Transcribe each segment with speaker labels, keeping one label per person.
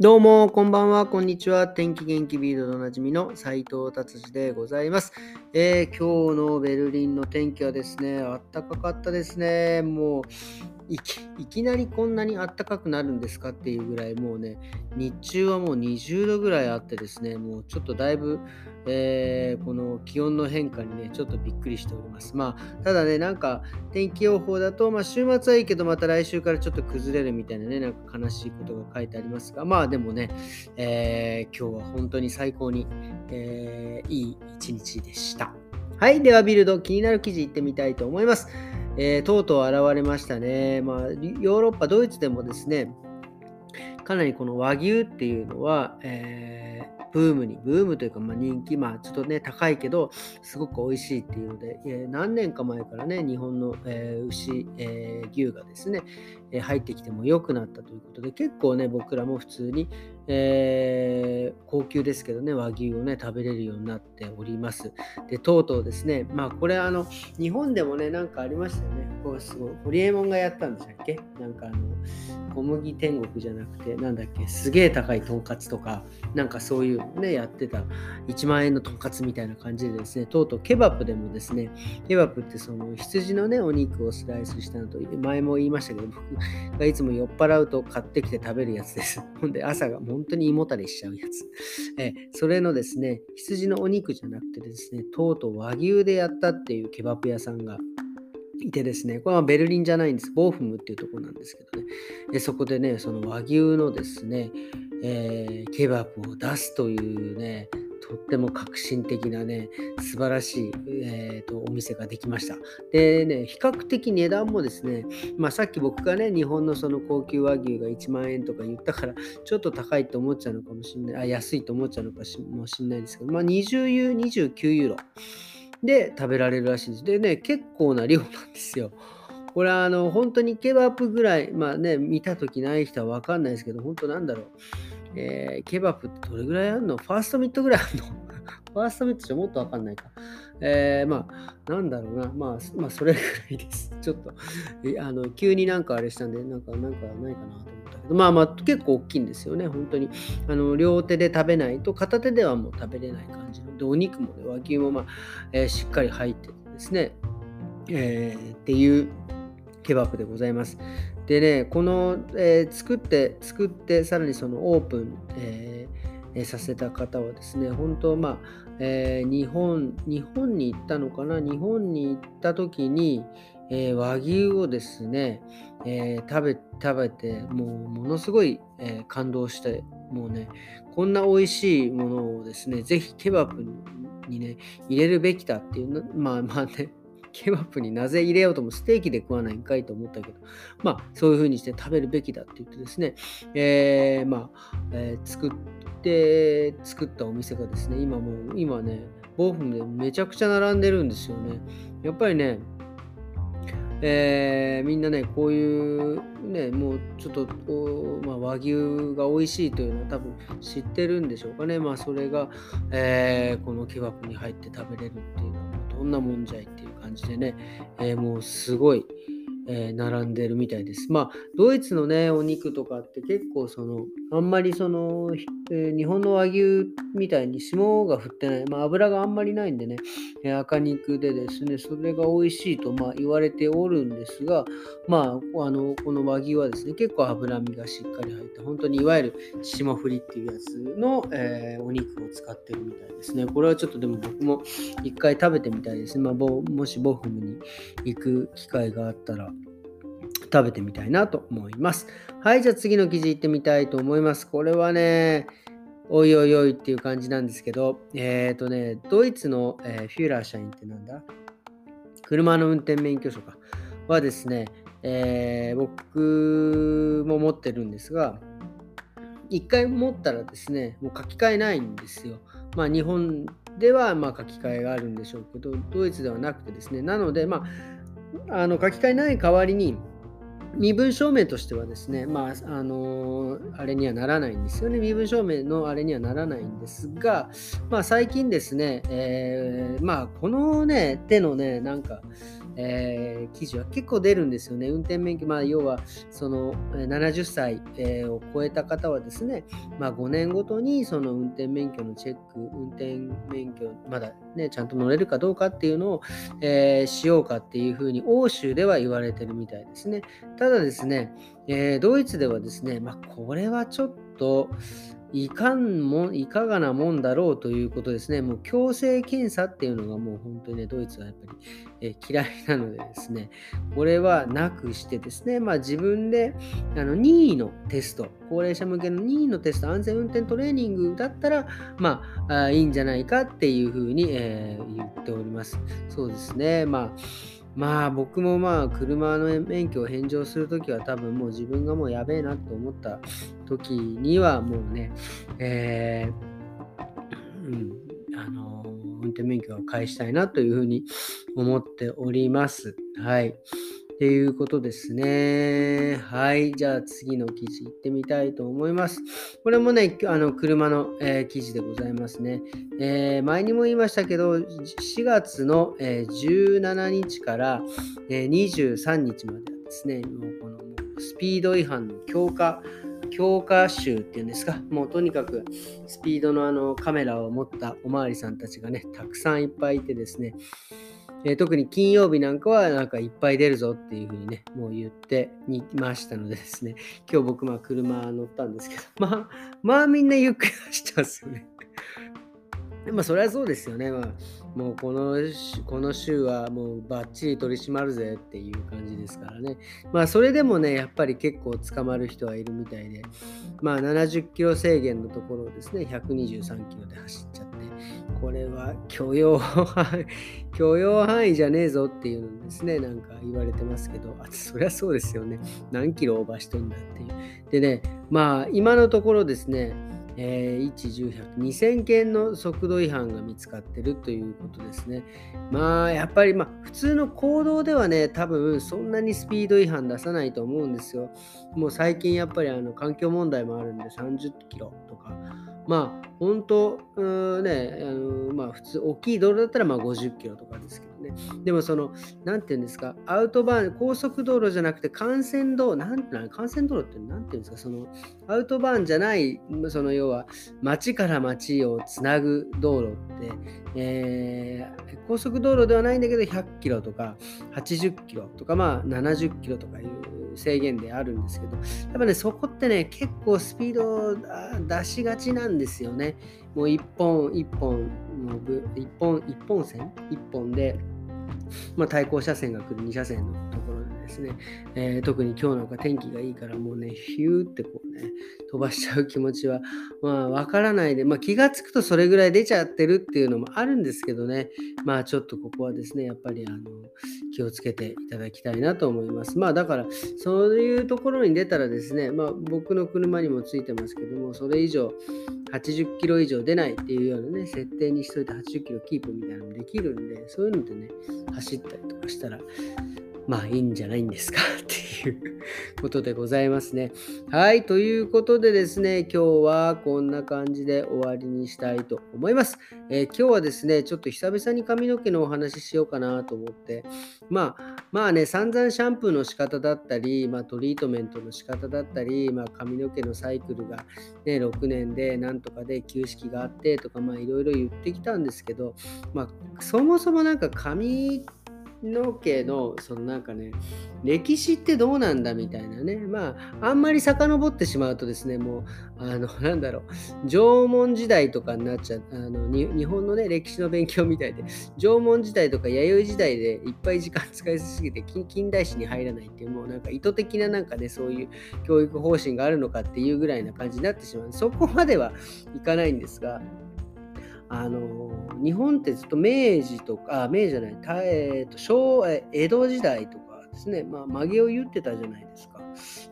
Speaker 1: どうも、こんばんは、こんにちは。天気元気ビードでおなじみの斉藤達治でございます、えー、今日のベルリンの天気はですね、あったかかったですね。もう、いきなりこんなにあったかくなるんですかっていうぐらいもうね日中はもう20度ぐらいあってですねもうちょっとだいぶ、えー、この気温の変化にねちょっとびっくりしております。まあただねなんか天気予報だと、まあ、週末はいいけどまた来週からちょっと崩れるみたいなねなんか悲しいことが書いてありますがまあでもね、えー、今日は本当に最高に、えー、いい一日でした。はいではビルド気になる記事いってみたいと思います。えー、とうとう現れましたね。まあ、ヨーロッパ、ドイツでもですね、かなりこの和牛っていうのは、え、ブームに、ブームというか、まあ、人気、まあ、ちょっとね、高いけど、すごく美味しいっていうので、えー、何年か前からね、日本の、え、牛、え牛がですね、え入ってきても良くなったということで、結構ね、僕らも普通に、えー、高級ですけどね、和牛をね、食べれるようになっております。で、とうとうですね、まあこれあの、日本でもね、なんかありましたよね。こうすごい、ホリエモンがやったんでしたっけ？なんかあの、小麦天国じゃなくて、なんだっけ、すげえ高いとんかつとか、なんかそういうね、やってた1万円のとんかつみたいな感じでですね、とうとうケバップでもですね、ケバップってその羊のね、お肉をスライスしたのと、前も言いましたけど、僕がいつも酔っ払うと買ってきて食べるやつです。ほんで、朝が本当に胃もたれしちゃうやつ。えそれのですね、羊のお肉じゃなくてですね、とうとう和牛でやったっていうケバブ屋さんがいてですね、これはベルリンじゃないんです。ボーフムっていうところなんですけどね。でそこでね、その和牛のですね、えー、ケバブを出すというね、とっても革新的なね、素晴らしい、えーと、お店ができました。でね、比較的値段もですね、まあ、さっき僕がね、日本のその高級和牛が1万円とか言ったから、ちょっと高いと思っちゃうのかもしれない、あ安いと思っちゃうのかもしれないですけど、まあ、20ユー、29ユーロで食べられるらしいんです。でね、結構な量なんですよ。これはあの本当にケバップぐらい、まあね、見たときない人は分かんないですけど、本当なんだろう。えー、ケバップってどれぐらいあるの？ファーストミットぐらいあるの？ファーストミットじゃもっとわかんないか。えー、まあ、なんだろうな。まあ、まあ、それぐらいです。ちょっと、あの急になんかあれしたんで、なんか、なんかないかなと思ったけど、まあまあ、結構大きいんですよね。本当に。あの、両手で食べないと、片手ではもう食べれない感じの。で、お肉もね、和牛もまあ、えー、しっかり入っててですね。えー、っていうケバップでございます。でね、この、えー、作って、作って、さらにそのオープン、えー、させた方はですね、本当、まあ、えー、日本、日本に行ったのかな、日本に行った時に、えー、和牛をですね、えー、食べ食べて、もうものすごい、えー、感動して、もうね、こんな美味しいものをですね、ぜひケバブにね、入れるべきだっていう、まあ まあね、ケバップになぜ入れようともステーキで食わないんかいと思ったけど、まあ、そういう風にして食べるべきだって言ってですね、えー、まあ、えー、作って、作ったお店がですね、今もう、今ね、ボーフムでめちゃくちゃ並んでるんですよね。やっぱりね、えー、みんなね、こういうね、もうちょっと、まあ、和牛が美味しいというのは多分知ってるんでしょうかね。まあ、それが、えー、このケバブに入って食べれるっていうのは、どんなもんじゃいっていう感じでね、えー、もうすごい、え、並んでるみたいです。まあ、ドイツのね、お肉とかって結構その、あんまりその、えー、日本の和牛みたいに霜が降ってない、まあ、油があんまりないんでね、えー、赤肉でですね、それが美味しいとまあ言われておるんですが、まあ、あの、この和牛はですね、結構脂身がしっかり入って、本当にいわゆる霜降りっていうやつの、えー、お肉を使ってるみたいですね。これはちょっとでも僕も一回食べてみたいですね。まあ、もしボフムに行く機会があったら、食べてみたいなと思います。はい、じゃあ次の記事いってみたいと思います。これはね、おいおいおいっていう感じなんですけど、えっ、ー、とね、ドイツの、えー、フューラー社員ってなんだ？車の運転免許証かはですね、えー、僕も持ってるんですが、一回持ったらですね、もう書き換えないんですよ。まあ日本ではま書き換えがあるんでしょうけど、ドイツではなくてですね、なので、まあ、あの書き換えない代わりに、身分証明としてはですね、まあ、あのあれにはならないんですよね。身分証明のあれにはならないんですが、まあ、最近ですね、えー、まあ、このね、手のね、なんか、えー、記事は結構出るんですよね。運転免許、まあ、要はその70歳、えー、を超えた方はですね、まあ、5年ごとにその運転免許のチェック、運転免許、まだね、ちゃんと乗れるかどうかっていうのを、え、しようかっていうふうに欧州では言われてるみたいですね。ただですね、えドイツではですね、まあ、これはちょっと、いかんもいかがなもんだろうということですね。もう強制検査っていうのがもう本当にね、ドイツはやっぱり、え嫌いなのでですね、これはなくしてですね、まあ自分であの任意のテスト、高齢者向けの任意のテスト、安全運転トレーニングだったら、まあ、あいいんじゃないかっていうふうに、えー、言っております。そうですね。まあまあ僕もまあ車の免許を返上するときは多分もう自分がもうやべえなと思った時にはもうね、えー、うん、あの運転免許を返したいなというふうに思っております。はい。っていうことですね。はい。じゃあ次の記事行ってみたいと思います。これもね、あの車の、えー、記事でございますね、えー、前にも言いましたけど、4月の、えー、17日から、え23日まではですね、もうこのスピード違反の強化、強化集っていうんですか、もうとにかくスピードのあのカメラを持ったおまわりさんたちがね、たくさんいっぱいいてですね、えー、特に金曜日なんかはなんかいっぱい出るぞっていうふうにね、もう言ってにましたのでですね、今日僕まあ車乗ったんですけど、まあ、まあみんなゆっくり走ってますよね。まあそれはそうですよね。まあもうこのこの週はもうバッチリ取り締まるぜっていう感じですからね。まあそれでもね、やっぱり結構捕まる人はいるみたいで、まあ70キロ制限のところをですね、123キロで走っちゃって、これは許容範囲 許容範囲じゃねえぞっていうのですね、なんか言われてますけど、あそりゃそうですよね。何キロオーバーしとんだっていう。でね、まあ今のところですね、えー、1、10、100、2000件の速度違反が見つかってるということですね。まあ、やっぱり、まあ、普通の行動ではね、多分そんなにスピード違反出さないと思うんですよ。もう最近やっぱりあの環境問題もあるんで30キロとか、まあ、本当、うんね、あのまあ、普通、大きい道路だったらまあ50キロとかですけどね。でも、その、なんていうんですか、アウトバーン、高速道路じゃなくて幹線道路、なんて、幹線道路ってなんていうんですか、その、アウトバーンじゃない、その、要は、町から町をつなぐ道路って、えー、高速道路ではないんだけど、100キロとか、80キロとか、まあ、70キロとかいう制限であるんですけど、やっぱね、そこってね、結構スピードを出しがちなんですよね。もう一本一本の部、一本一本線？一本で、まあ、対向車線が来る2車線のですね、えー、特に今日なんか天気がいいからもうね、ヒューってこうね、飛ばしちゃう気持ちは、まあ、わからないで、まあ、気がつくとそれぐらい出ちゃってるっていうのもあるんですけどね、まあ、ちょっとここはですね、やっぱりあの気をつけていただきたいなと思います。まあ、だから、そういうところに出たらですね、まあ、僕の車にもついてますけども、それ以上、80キロ以上出ないっていうようなね、設定にしといて80キロキープみたいなのもできるんで、そういうのでね、走ったりとかしたら、まあいいんじゃないんですかっていうことでございますね。はい、ということでですね、今日はこんな感じで終わりにしたいと思います。えー、今日はですね、ちょっと久々に髪の毛のお話ししようかなと思って、まあ、まあね、散々シャンプーの仕方だったり、まあ、トリートメントの仕方だったり、まあ、髪の毛のサイクルが、ね、6年でなんとかで旧式があってとか、まあいろいろ言ってきたんですけど、まあ、そもそもなんか髪っての毛のそのなんかね歴史ってどうなんだみたいなね。まああんまり遡ってしまうとですねもうあのなんだろう。縄文時代とかになっちゃうあの日本のね歴史の勉強みたいで縄文時代とか弥生時代でいっぱい時間使いすぎて近代史に入らないっていうもうなんか意図的ななんかねそういう教育方針があるのかっていうぐらいな感じになってしまう。そこまではいかないんですがあの日本ってずっと明治とか、明治じゃない、えーと、昭江戸時代とかですね、まあ、曲げを言ってたじゃないですか。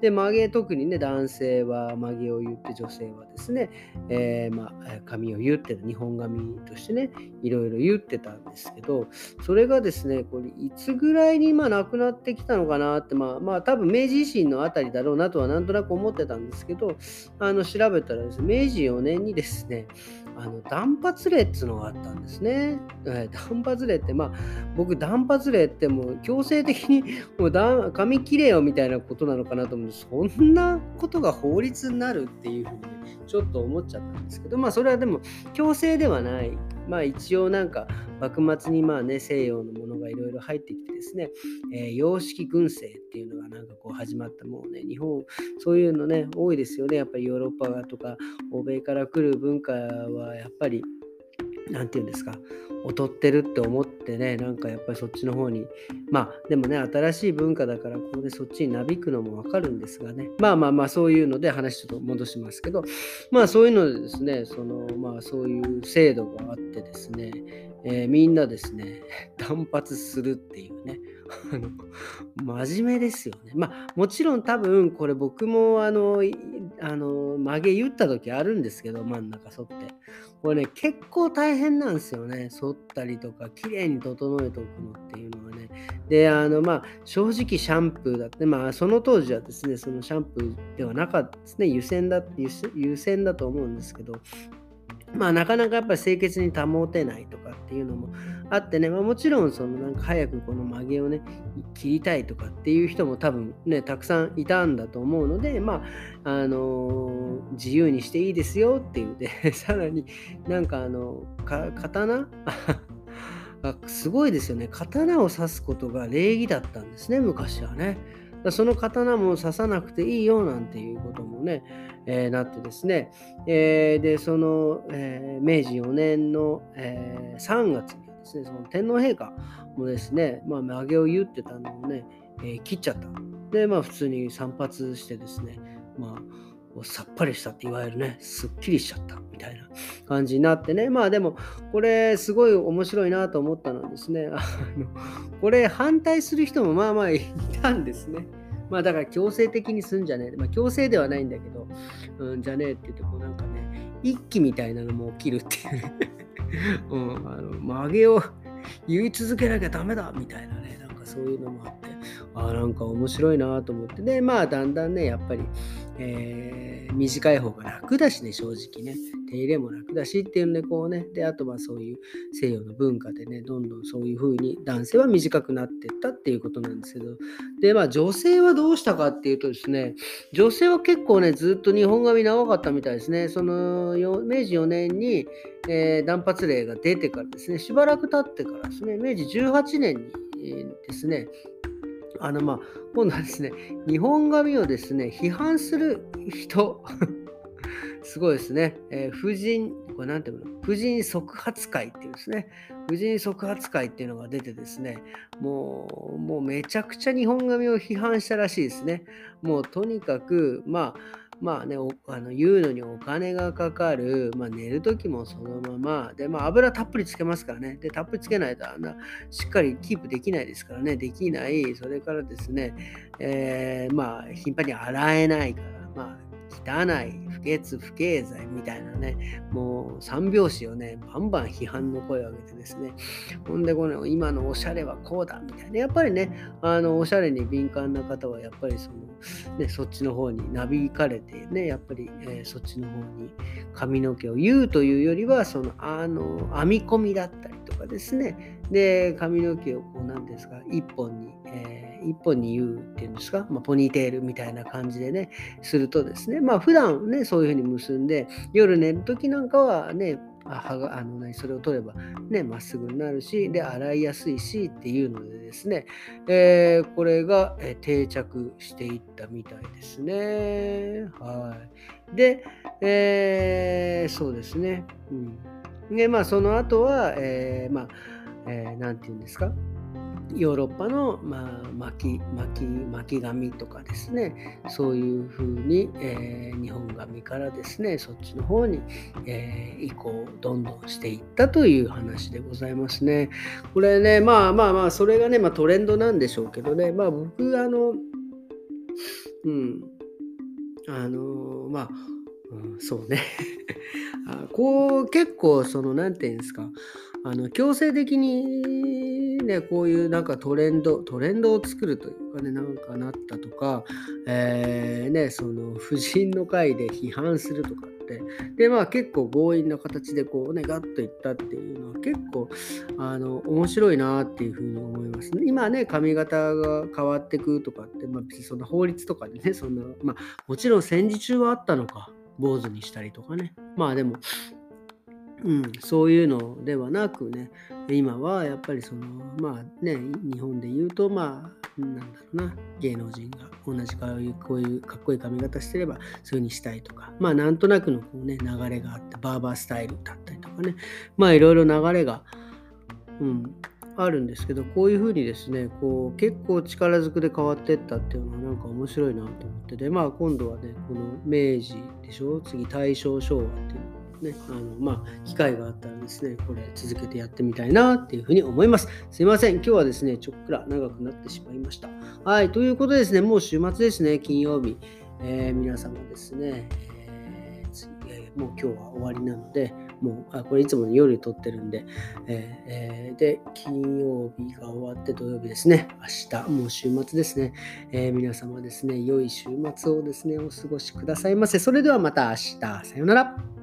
Speaker 1: で、曲げ、特にね、男性は曲げを言って、女性はですね、えー、まあ、髪を言ってた、日本髪としてね、いろいろ言ってたんですけど、それがですね、これ、いつぐらいにまあなくなってきたのかなって、まあ、まあ、多分明治維新のあたりだろうなとはなんとなく思ってたんですけど、あの調べたらですね、明治4年にですね、あの断髪令っていうのがあったんですね。えー、断髪令って、まあ、僕、断髪令ってもう強制的に もう髪切れよみたいなことなのかなと思うんで。そんなことが法律になるっていうふうに、ちょっと思っちゃったんですけど、まあ、それはでも強制ではない。まあ、一応なんか、幕末にまあね、西洋のものがいろいろ入ってきてですね、えー、洋式群生っていうのがなんかこう始まった。もうね、日本、そういうのね、多いですよね。やっぱりヨーロッパとか欧米から来る文化はやっぱり、何て言うんですか、劣ってるって思ってね、なんかやっぱりそっちの方に、まあでもね、新しい文化だから、ここでそっちになびくのもわかるんですがね、まあまあまあそういうので話ちょっと戻しますけど、まあそういうのでですね、そのまあそういう制度があってですね、えー、みんなですね、単発するっていうね、真面目ですよね。まあもちろん多分これ僕もあの、あの曲げ言った時あるんですけど、真ん中沿って。これね、結構大変なんですよね。剃ったりとか、綺麗に整えておくのっていうのはね。で、あのまあ正直シャンプーだって、まあその当時はですね、そのシャンプーではなかったですね、湯煎だ湯煎だと思うんですけど、まあなかなかやっぱり清潔に保てないとかっていうのもあってね、まあ、もちろんそのなんか早くこの曲げをね切りたいとかっていう人も多分ねたくさんいたんだと思うのでまああのー、自由にしていいですよっていうで さらになんかあの刀？すごいですよね。刀を刺すことが礼儀だったんですね昔はね。その刀も刺さなくていいよなんていうこともね、えー、なってですね、えー、で、その、えー、明治4年の、え3月にはですね、その天皇陛下もですね、まあ、曲げを言ってたのをね、え切っちゃった。で、まあ、普通に散髪してですね、まあ、さっぱりしたっていわゆるね、すっきりしちゃったみたいな感じになってね、まあでも、これすごい面白いなと思ったのはですね、あのこれ反対する人もまあまあいたんですね。まあだから強制的にすんじゃねえ。まあ強制ではないんだけど、うん、じゃねえって言って、こうなんかね、一気みたいなのも起きるっていうね。うん、あの曲げを言い続けなきゃダメだみたいなね、なんかそういうのもあって、ああ、なんか面白いなと思って、で、まあだんだんね、やっぱり、えー、短い方が楽だしね、正直ね。手入れも楽だしっていうんで、こうね、で、あとはそういう西洋の文化でね、どんどんそういう風に男性は短くなっていったっていうことなんですけど、で、まあ女性はどうしたかっていうとですね、女性は結構ね、ずっと日本髪長かったみたいですね。その明治4年に、えー、断髪令が出てからですね、しばらく経ってからですね、明治18年に、ですね、あのまあ今度はですね、日本髪をですね、批判する人 すごいですね。えー、婦人、これなんていうの？婦人即発会っていうですね、婦人即発会っていうのが出てですね、もう、もうめちゃくちゃ日本髪を批判したらしいですね。もうとにかく、まあ、まあね、あの言うのにお金がかかる、まあ、寝る時もそのまま、で、まあ、油たっぷりつけますからね、で、たっぷりつけないとあんなしっかりキープできないですからね、できない、それからですね、えー、まあ、頻繁に洗えないから、まあ、汚い、不潔、不経済みたいなね、もう三拍子をね、バンバン批判の声を上げてですね、ほんでこの今のおしゃれはこうだみたいな、やっぱりね、あのおしゃれに敏感な方はやっぱりその、ね、そっちの方になびかれてね、やっぱり、えー、そっちの方に髪の毛を言うというよりは、その、あの、編み込みだったりかですね、で、髪の毛をこう、なんですか、一本に、えー一本に言うっていうんですか、まあ、ポニーテールみたいな感じでね、するとですね、まあ普段ね、そういうふうに結んで、夜寝る時なんかはね、あがあのそれを取ればね、まっすぐになるし、で、洗いやすいしっていうのでですね、えー、これが、え定着していったみたいですね。はい。で、えー、そうですね。うん。で、まあ、その後は、えー、まあ、えー、て言うんですか、ヨーロッパの、まあ、巻き巻き巻き紙とかですね。そういうふうに、えー、日本紙からですねそっちの方に、えー、移行どんどんしていったという話でございますね。これねまあまあまあそれがね、まあ、トレンドなんでしょうけどね。まあ僕あのうん。あのまあ、そうね。あこう結構その何て言うんですか。あの強制的にねこういうなんかトレンドトレンドを作るというかねなんかなったとか、えー、ねその婦人の会で批判するとかって。でまあ結構強引な形でこうねガッといったっていうのは結構あの面白いなっていうふうに思いますね。今ね髪型が変わってくとかって、まあ、そんな法律とかでねそんなまあもちろん戦時中はあったのか。坊主にしたりとかね。まあでもうん、そういうのではなくね、今はやっぱりその、まあね、日本で言うと、まあ、なんだろうな、芸能人が同じこういうこういうかっこいい髪型してれば、そういう風にしたいとか、まあなんとなくのこう、ね、流れがあって、バーバースタイルだったりとかね、まあいろいろ流れが、うん、あるんですけど、こういうふうにですね、こう結構力ずくで変わってったっていうのはなんか面白いなと思ってで、まあ今度はね、この明治でしょ、次大正昭和っていうね、あのまあ、機会があったらですね、これ続けてやってみたいなっていうふうに思います。すいません、今日はですね、ちょっくら長くなってしまいました。はい、ということでですね、もう週末ですね、金曜日、えー、皆様ですね、えー、もう今日は終わりなので、もう、あこれいつも夜撮ってるんで、えー、で、金曜日が終わって土曜日ですね、明日、もう週末ですね、え、皆様ですね、良い週末をですね、お過ごしくださいませ。それではまた明日、さようなら。